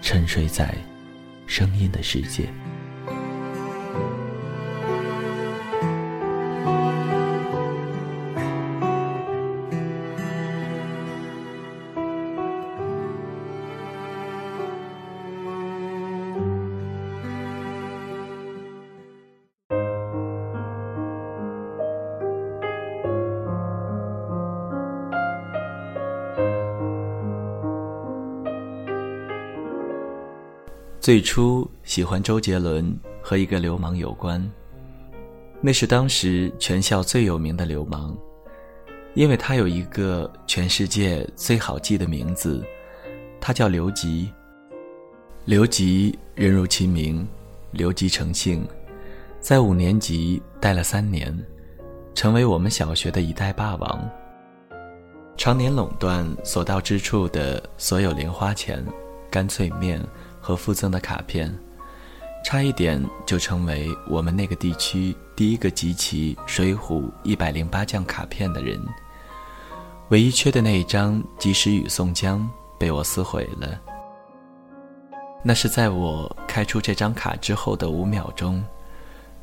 沉睡在声音的世界。最初喜欢周杰伦和一个流氓有关，那是当时全校最有名的流氓，因为他有一个全世界最好记的名字，他叫刘吉。刘吉人如其名，刘吉成性，在五年级待了三年，成为我们小学的一代霸王，常年垄断所到之处的所有零花钱、干脆面。和附赠的卡片，差一点就成为我们那个地区第一个集齐《水浒》一百零八将卡片的人。唯一缺的那一张及时雨宋江被我撕毁了。那是在我开出这张卡之后的五秒钟，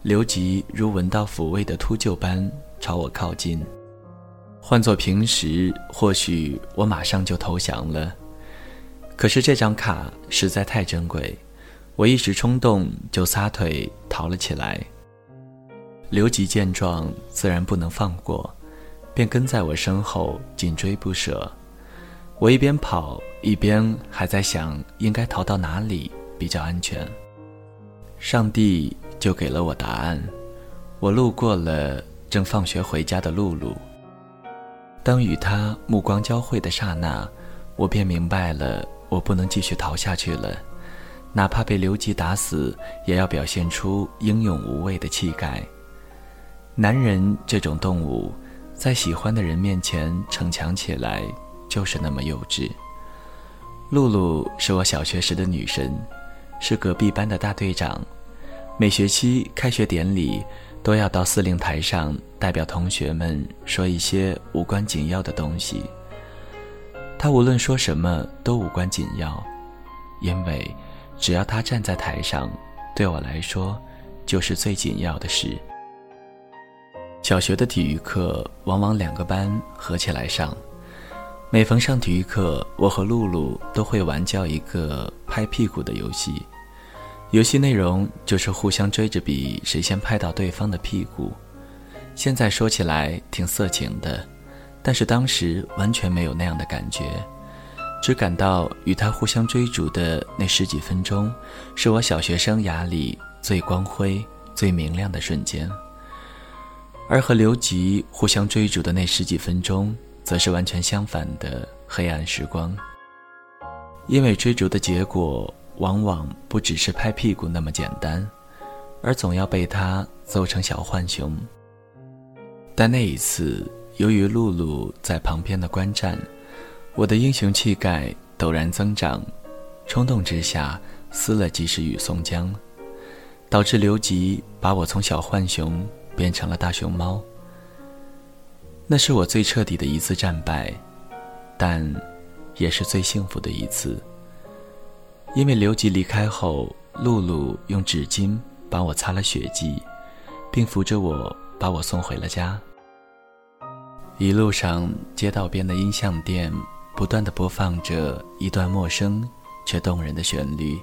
刘吉如闻到抚慰的秃鹫般朝我靠近。换做平时，或许我马上就投降了。可是这张卡实在太珍贵，我一时冲动就撒腿逃了起来。刘吉见状，自然不能放过，便跟在我身后紧追不舍。我一边跑一边还在想应该逃到哪里比较安全。上帝就给了我答案，我路过了正放学回家的露露。当与他目光交汇的刹那，我便明白了。我不能继续逃下去了，哪怕被刘吉打死，也要表现出英勇无畏的气概。男人这种动物，在喜欢的人面前逞强起来，就是那么幼稚。露露是我小学时的女神，是隔壁班的大队长，每学期开学典礼都要到司令台上代表同学们说一些无关紧要的东西。他无论说什么都无关紧要，因为只要他站在台上，对我来说就是最紧要的事。小学的体育课往往两个班合起来上，每逢上体育课，我和露露都会玩叫一个拍屁股的游戏。游戏内容就是互相追着比谁先拍到对方的屁股。现在说起来挺色情的。但是当时完全没有那样的感觉，只感到与他互相追逐的那十几分钟，是我小学生涯里最光辉、最明亮的瞬间。而和刘吉互相追逐的那十几分钟，则是完全相反的黑暗时光。因为追逐的结果往往不只是拍屁股那么简单，而总要被他揍成小浣熊。但那一次。由于露露在旁边的观战，我的英雄气概陡然增长，冲动之下撕了及时雨宋江，导致刘吉把我从小浣熊变成了大熊猫。那是我最彻底的一次战败，但也是最幸福的一次。因为刘吉离开后，露露用纸巾帮我擦了血迹，并扶着我把我送回了家。一路上，街道边的音像店不断的播放着一段陌生却动人的旋律。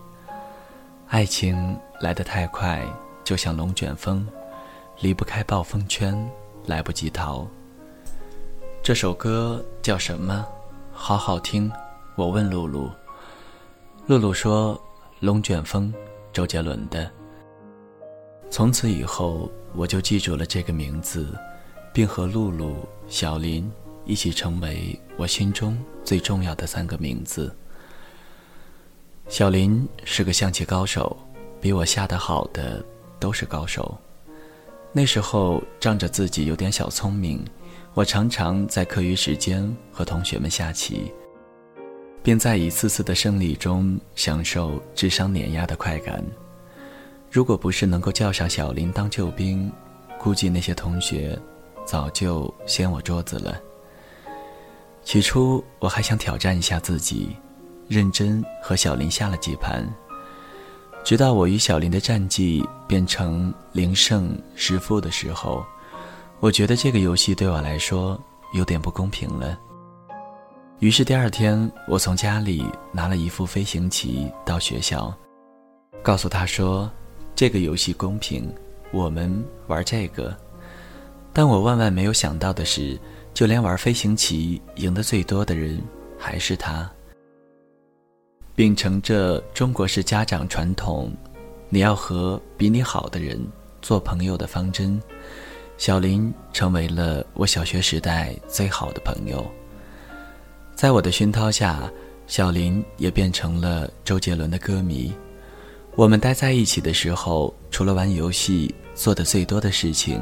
爱情来得太快，就像龙卷风，离不开暴风圈，来不及逃。这首歌叫什么？好好听。我问露露，露露说：“龙卷风，周杰伦的。”从此以后，我就记住了这个名字，并和露露、小林一起成为我心中最重要的三个名字。小林是个象棋高手，比我下得好的都是高手。那时候仗着自己有点小聪明，我常常在课余时间和同学们下棋，并在一次次的胜利中享受智商碾压的快感。如果不是能够叫上小林当救兵，估计那些同学早就掀我桌子了。起初我还想挑战一下自己。认真和小林下了几盘，直到我与小林的战绩变成零胜十负的时候，我觉得这个游戏对我来说有点不公平了。于是第二天，我从家里拿了一副飞行棋到学校，告诉他说：“这个游戏公平，我们玩这个。”但我万万没有想到的是，就连玩飞行棋赢得最多的人还是他。秉承着中国式家长传统，你要和比你好的人做朋友的方针，小林成为了我小学时代最好的朋友。在我的熏陶下，小林也变成了周杰伦的歌迷。我们待在一起的时候，除了玩游戏，做的最多的事情，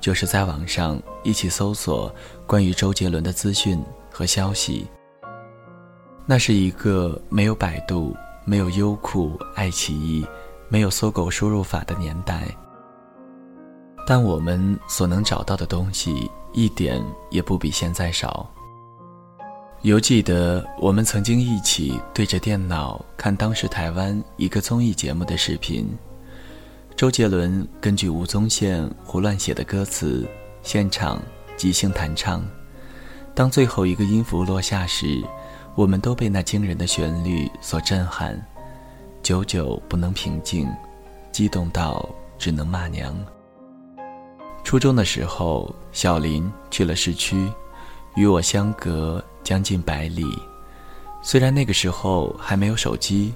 就是在网上一起搜索关于周杰伦的资讯和消息。那是一个没有百度、没有优酷、爱奇艺、没有搜狗输入法的年代，但我们所能找到的东西一点也不比现在少。犹记得我们曾经一起对着电脑看当时台湾一个综艺节目的视频，周杰伦根据吴宗宪胡乱写的歌词，现场即兴弹唱，当最后一个音符落下时。我们都被那惊人的旋律所震撼，久久不能平静，激动到只能骂娘。初中的时候，小林去了市区，与我相隔将近百里。虽然那个时候还没有手机，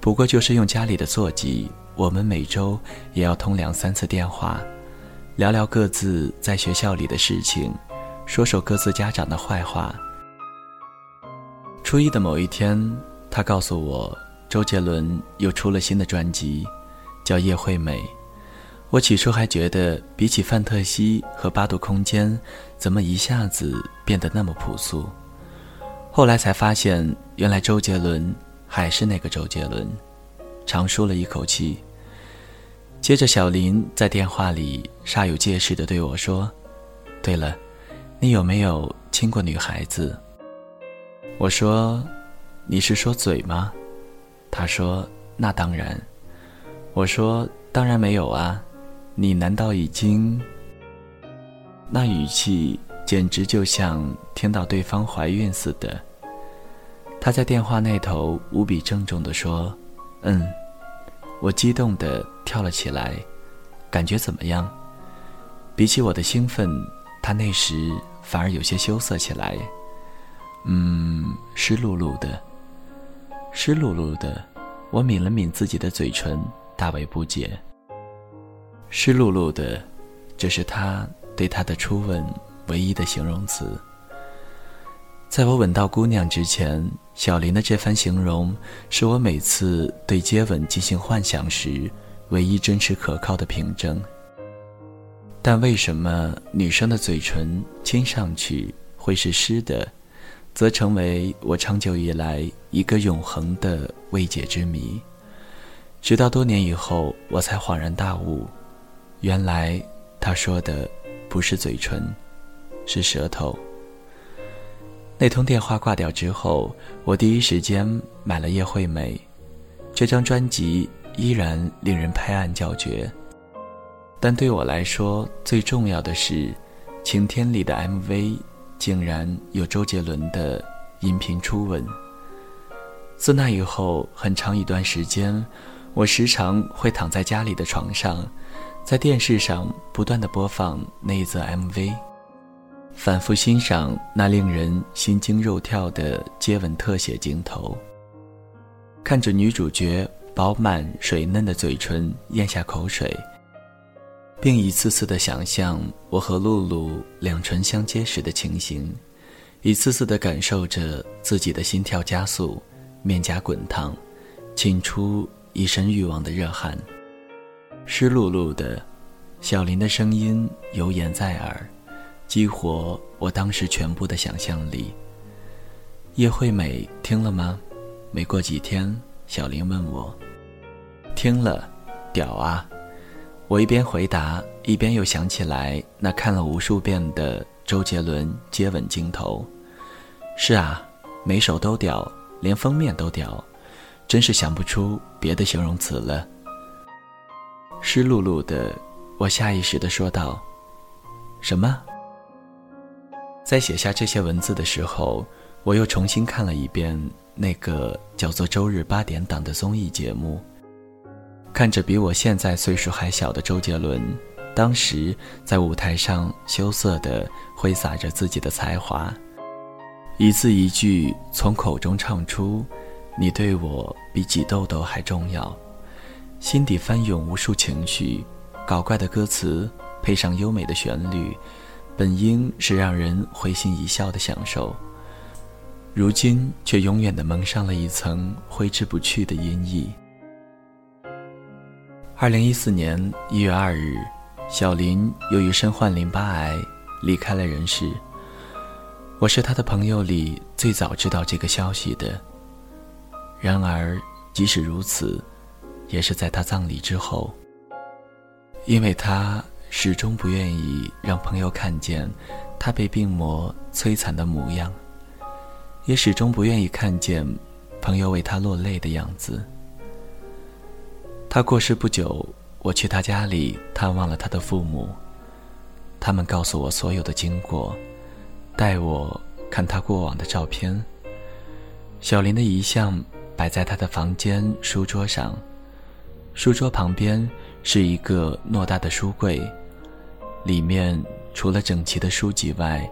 不过就是用家里的座机，我们每周也要通两三次电话，聊聊各自在学校里的事情，说说各自家长的坏话。初一的某一天，他告诉我，周杰伦又出了新的专辑，叫《叶惠美》。我起初还觉得，比起范特西和八度空间，怎么一下子变得那么朴素？后来才发现，原来周杰伦还是那个周杰伦。长舒了一口气。接着，小林在电话里煞有介事地对我说：“对了，你有没有亲过女孩子？”我说：“你是说嘴吗？”他说：“那当然。”我说：“当然没有啊，你难道已经……”那语气简直就像听到对方怀孕似的。他在电话那头无比郑重地说：“嗯。”我激动地跳了起来，感觉怎么样？比起我的兴奋，他那时反而有些羞涩起来。嗯，湿漉漉的，湿漉漉的。我抿了抿自己的嘴唇，大为不解。湿漉漉的，这是他对他的初吻唯一的形容词。在我吻到姑娘之前，小林的这番形容是我每次对接吻进行幻想时唯一真实可靠的凭证。但为什么女生的嘴唇亲上去会是湿的？则成为我长久以来一个永恒的未解之谜。直到多年以后，我才恍然大悟，原来他说的不是嘴唇，是舌头。那通电话挂掉之后，我第一时间买了叶惠美，这张专辑依然令人拍案叫绝。但对我来说，最重要的是《晴天》里的 MV。竟然有周杰伦的音频初吻。自那以后，很长一段时间，我时常会躺在家里的床上，在电视上不断的播放那一则 MV，反复欣赏那令人心惊肉跳的接吻特写镜头，看着女主角饱满水嫩的嘴唇咽下口水，并一次次的想象我和露露两唇相接时的情形，一次次的感受着自己的心跳加速，面颊滚烫，沁出。一身欲望的热汗，湿漉漉的，小林的声音油盐在耳，激活我当时全部的想象力。叶惠美听了吗？没过几天，小林问我。听了，屌啊！我一边回答，一边又想起来那看了无数遍的周杰伦接吻镜头。是啊，每首都屌，连封面都屌。真是想不出别的形容词了。湿漉漉的，我下意识的说道：“什么？”在写下这些文字的时候，我又重新看了一遍那个叫做《周日八点档》的综艺节目，看着比我现在岁数还小的周杰伦，当时在舞台上羞涩的挥洒着自己的才华，一字一句从口中唱出。你对我比挤痘痘还重要，心底翻涌无数情绪，搞怪的歌词配上优美的旋律，本应是让人会心一笑的享受，如今却永远的蒙上了一层挥之不去的阴翳。二零一四年一月二日，小林由于身患淋巴癌离开了人世。我是他的朋友里最早知道这个消息的。然而，即使如此，也是在他葬礼之后。因为他始终不愿意让朋友看见他被病魔摧残的模样，也始终不愿意看见朋友为他落泪的样子。他过世不久，我去他家里探望了他的父母，他们告诉我所有的经过，带我看他过往的照片。小林的遗像。摆在他的房间书桌上，书桌旁边是一个偌大的书柜，里面除了整齐的书籍外，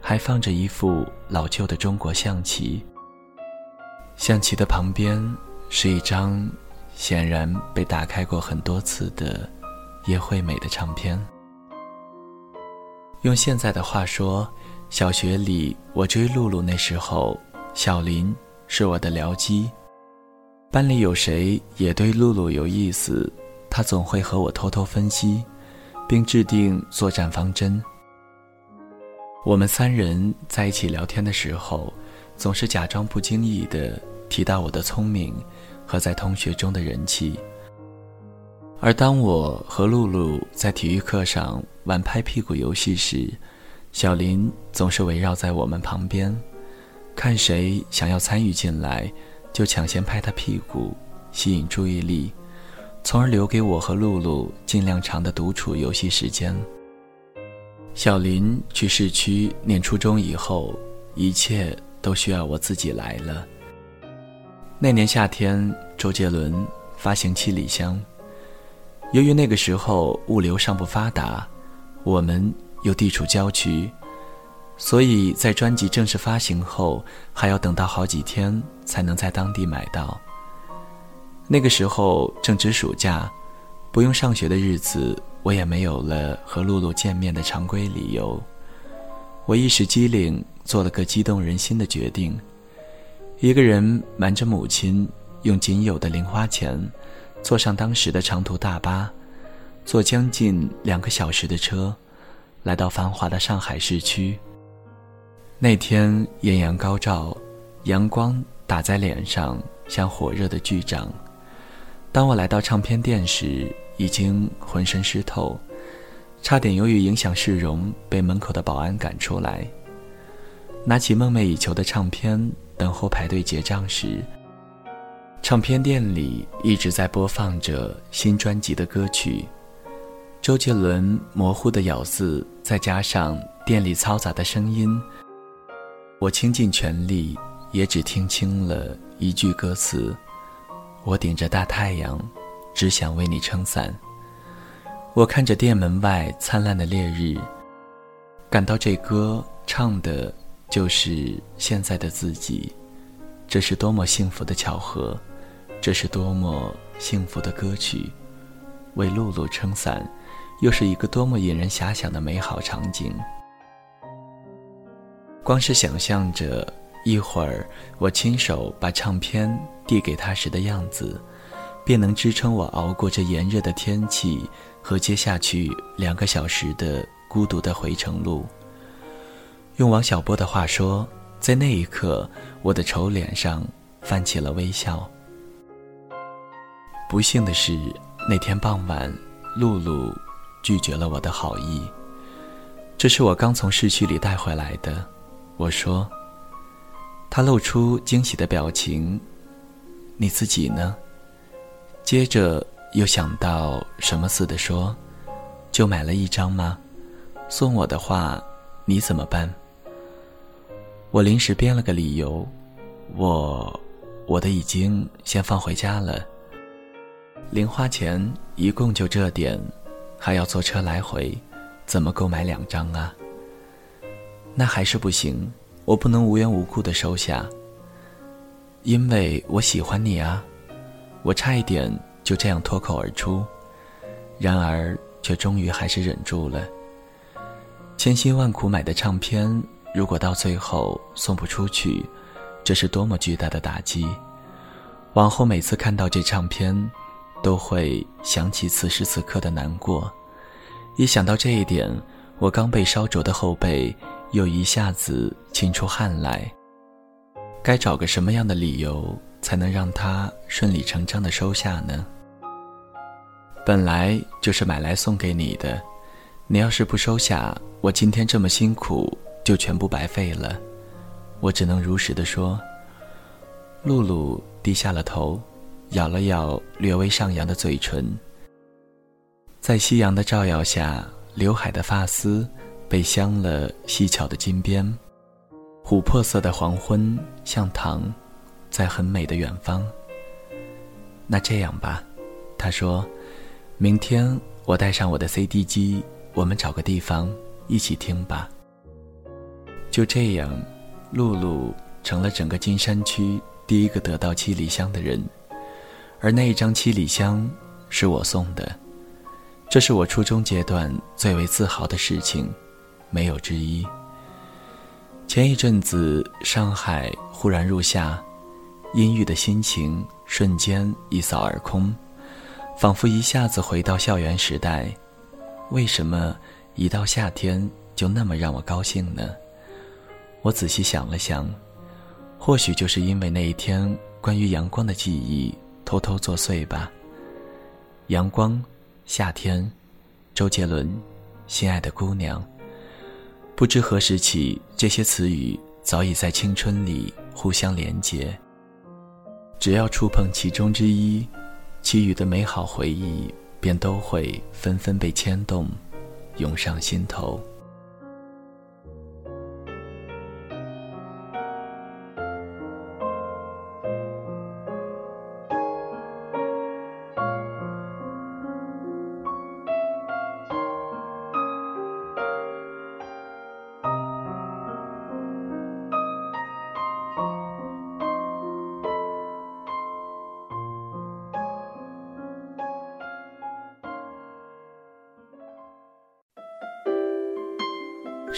还放着一副老旧的中国象棋。象棋的旁边是一张显然被打开过很多次的叶惠美的唱片。用现在的话说，小学里我追露露那时候，小林。是我的僚机。班里有谁也对露露有意思，他总会和我偷偷分析，并制定作战方针。我们三人在一起聊天的时候，总是假装不经意地提到我的聪明和在同学中的人气。而当我和露露在体育课上玩拍屁股游戏时，小林总是围绕在我们旁边。看谁想要参与进来，就抢先拍他屁股，吸引注意力，从而留给我和露露尽量长的独处游戏时间。小林去市区念初中以后，一切都需要我自己来了。那年夏天，周杰伦发行《七里香》，由于那个时候物流尚不发达，我们又地处郊区。所以在专辑正式发行后，还要等到好几天才能在当地买到。那个时候正值暑假，不用上学的日子，我也没有了和露露见面的常规理由。我一时机灵，做了个激动人心的决定：一个人瞒着母亲，用仅有的零花钱，坐上当时的长途大巴，坐将近两个小时的车，来到繁华的上海市区。那天艳阳高照，阳光打在脸上像火热的巨掌。当我来到唱片店时，已经浑身湿透，差点由于影响市容被门口的保安赶出来。拿起梦寐以求的唱片，等候排队结账时，唱片店里一直在播放着新专辑的歌曲。周杰伦模糊的咬字，再加上店里嘈杂的声音。我倾尽全力，也只听清了一句歌词：“我顶着大太阳，只想为你撑伞。我看着店门外灿烂的烈日，感到这歌唱的就是现在的自己。这是多么幸福的巧合，这是多么幸福的歌曲。为露露撑伞，又是一个多么引人遐想的美好场景。光是想象着一会儿我亲手把唱片递给他时的样子，便能支撑我熬过这炎热的天气和接下去两个小时的孤独的回程路。用王小波的话说，在那一刻，我的丑脸上泛起了微笑。不幸的是，那天傍晚，露露拒绝了我的好意。这是我刚从市区里带回来的。我说。他露出惊喜的表情。你自己呢？接着又想到什么似的说：“就买了一张吗？送我的话，你怎么办？”我临时编了个理由：“我，我的已经先放回家了。零花钱一共就这点，还要坐车来回，怎么够买两张啊？那还是不行。”我不能无缘无故的收下，因为我喜欢你啊！我差一点就这样脱口而出，然而却终于还是忍住了。千辛万苦买的唱片，如果到最后送不出去，这是多么巨大的打击！往后每次看到这唱片，都会想起此时此刻的难过。一想到这一点，我刚被烧灼的后背。又一下子沁出汗来。该找个什么样的理由才能让他顺理成章的收下呢？本来就是买来送给你的，你要是不收下，我今天这么辛苦就全部白费了。我只能如实的说。露露低下了头，咬了咬略微上扬的嘴唇。在夕阳的照耀下，刘海的发丝。被镶了细巧的金边，琥珀色的黄昏像糖，在很美的远方。那这样吧，他说，明天我带上我的 CD 机，我们找个地方一起听吧。就这样，露露成了整个金山区第一个得到七里香的人，而那一张七里香是我送的，这是我初中阶段最为自豪的事情。没有之一。前一阵子，上海忽然入夏，阴郁的心情瞬间一扫而空，仿佛一下子回到校园时代。为什么一到夏天就那么让我高兴呢？我仔细想了想，或许就是因为那一天关于阳光的记忆偷偷作祟吧。阳光，夏天，周杰伦，心爱的姑娘。不知何时起，这些词语早已在青春里互相连结。只要触碰其中之一，其余的美好回忆便都会纷纷被牵动，涌上心头。